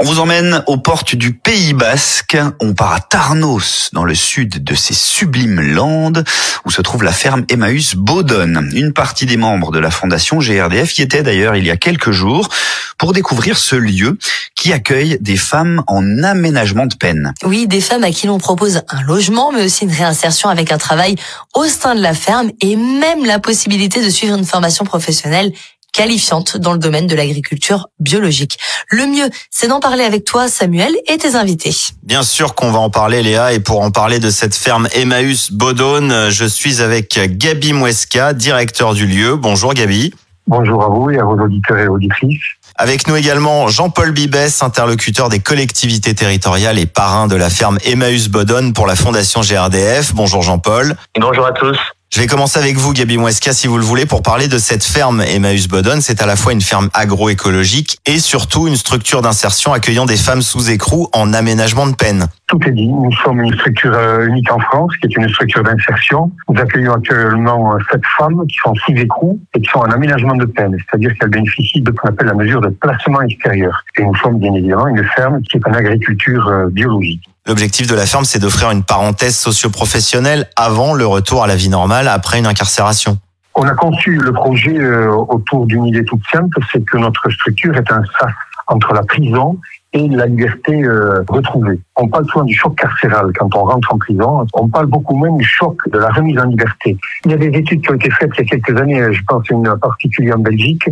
On vous emmène aux portes du Pays Basque. On part à Tarnos, dans le sud de ces sublimes landes, où se trouve la ferme Emmaüs Baudonne. Une partie des membres de la fondation GRDF y était d'ailleurs il y a quelques jours pour découvrir ce lieu qui accueille des femmes en aménagement de peine. Oui, des femmes à qui l'on propose un logement, mais aussi une réinsertion avec un travail au sein de la ferme et même la possibilité de suivre une formation professionnelle qualifiante dans le domaine de l'agriculture biologique. Le mieux, c'est d'en parler avec toi, Samuel, et tes invités. Bien sûr qu'on va en parler, Léa, et pour en parler de cette ferme Emmaüs Bodone, je suis avec Gabi Mouesca, directeur du lieu. Bonjour Gabi. Bonjour à vous et à vos auditeurs et auditrices. Avec nous également Jean-Paul Bibès, interlocuteur des collectivités territoriales et parrain de la ferme Emmaüs Bodone pour la Fondation GRDF. Bonjour Jean-Paul. Bonjour à tous. Je vais commencer avec vous, Gabi Mouesca, si vous le voulez, pour parler de cette ferme Emmaüs Bodon. C'est à la fois une ferme agroécologique et surtout une structure d'insertion accueillant des femmes sous écrou en aménagement de peine. Tout est dit. Nous sommes une structure euh, unique en France, qui est une structure d'insertion. Nous accueillons actuellement euh, sept femmes qui sont sous écrou et qui sont en aménagement de peine, c'est-à-dire qu'elles bénéficient de ce qu'on appelle la mesure de placement extérieur. Et nous sommes bien évidemment une ferme qui est en agriculture euh, biologique. L'objectif de la ferme, c'est d'offrir une parenthèse socio-professionnelle avant le retour à la vie normale après une incarcération. On a conçu le projet euh, autour d'une idée toute simple, c'est que notre structure est un sas entre la prison et la liberté euh, retrouvée. On parle souvent du choc carcéral quand on rentre en prison. On parle beaucoup moins du choc de la remise en liberté. Il y a des études qui ont été faites il y a quelques années, je pense une particulière en Belgique,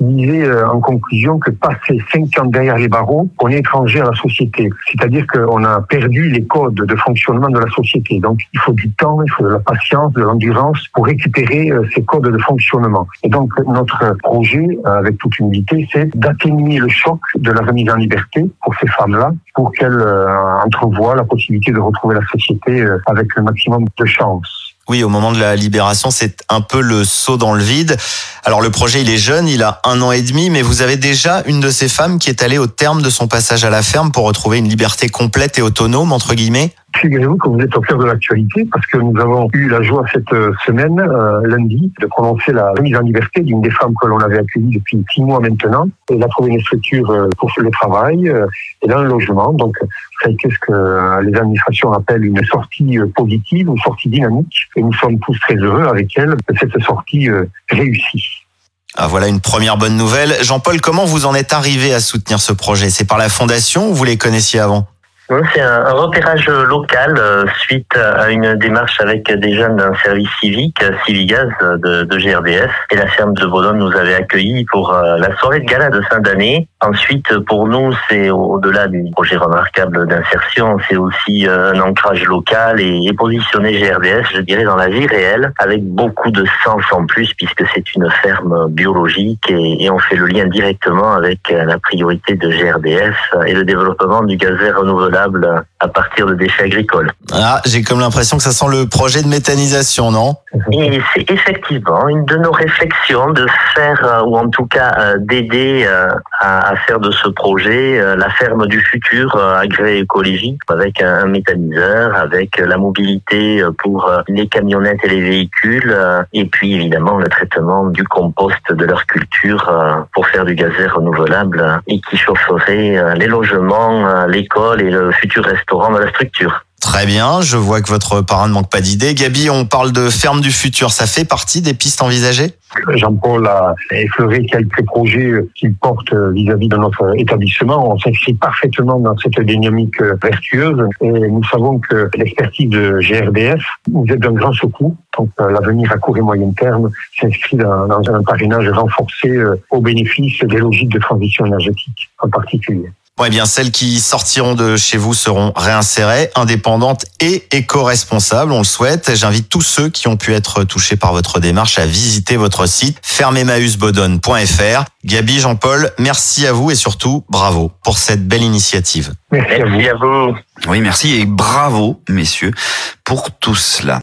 qui disait euh, en conclusion que passé cinq ans derrière les barreaux, on est étranger à la société. C'est-à-dire qu'on a perdu les codes de fonctionnement de la société. Donc il faut du temps, il faut de la patience, de l'endurance pour récupérer euh, ces codes de fonctionnement. Et donc notre projet, euh, avec toute humilité, c'est d'atténuer le choc de la remise en liberté pour ces femmes-là, pour qu'elles entrevoient la possibilité de retrouver la société avec le maximum de chance. Oui, au moment de la libération, c'est un peu le saut dans le vide. Alors le projet, il est jeune, il a un an et demi, mais vous avez déjà une de ces femmes qui est allée au terme de son passage à la ferme pour retrouver une liberté complète et autonome, entre guillemets? Figurez-vous que vous êtes au cœur de l'actualité parce que nous avons eu la joie cette euh, semaine, euh, lundi, de prononcer la remise en liberté d'une des femmes que l'on avait accueillies depuis six mois maintenant. Elle a trouvé une structure euh, pour le travail et dans le logement. Donc, c'est ce que les administrations appellent une sortie positive, une sortie dynamique? Et nous sommes tous très heureux avec elle que cette sortie réussit. Ah, voilà une première bonne nouvelle. Jean-Paul, comment vous en êtes arrivé à soutenir ce projet? C'est par la fondation ou vous les connaissiez avant? C'est un, repérage local euh, suite à une démarche avec des jeunes d'un service civique, Civigaz de, de, GRDF. Et la ferme de Bodon nous avait accueillis pour euh, la soirée de gala de fin d'année. Ensuite, pour nous, c'est au-delà du projet remarquable d'insertion, c'est aussi euh, un ancrage local et, et positionner GRDF, je dirais, dans la vie réelle, avec beaucoup de sens en plus, puisque c'est une ferme biologique et, et on fait le lien directement avec la priorité de GRDF et le développement du gaz vert renouvelable à partir de déchets agricoles. Ah, j'ai comme l'impression que ça sent le projet de méthanisation, non? Et c'est effectivement une de nos réflexions de faire, euh, ou en tout cas euh, d'aider euh, à, faire de ce projet la ferme du futur agroécologique avec un, méthaniseur, avec la mobilité pour les camionnettes et les véhicules, et puis évidemment le traitement du compost de leur culture pour faire du gaz renouvelable et qui chaufferait les logements, l'école et le futur restaurant de la structure. Très bien, je vois que votre parrain ne manque pas d'idées. Gabi, on parle de ferme du futur, ça fait partie des pistes envisagées? Jean-Paul a effleuré quelques projets qu'il porte vis-à-vis de notre établissement. On s'inscrit parfaitement dans cette dynamique vertueuse et nous savons que l'expertise de GRDF nous est d'un grand secours. Donc l'avenir à court et moyen terme s'inscrit dans, un parrainage renforcé euh, au bénéfice des logiques de transition énergétique en particulier. Bon, eh bien, celles qui sortiront de chez vous seront réinsérées, indépendantes et éco-responsables, on le souhaite. J'invite tous ceux qui ont pu être touchés par votre démarche à visiter votre site fermemausbodon.fr. Gabi, Jean-Paul, merci à vous et surtout bravo pour cette belle initiative. Merci, à vous. Oui, merci et bravo, messieurs, pour tout cela.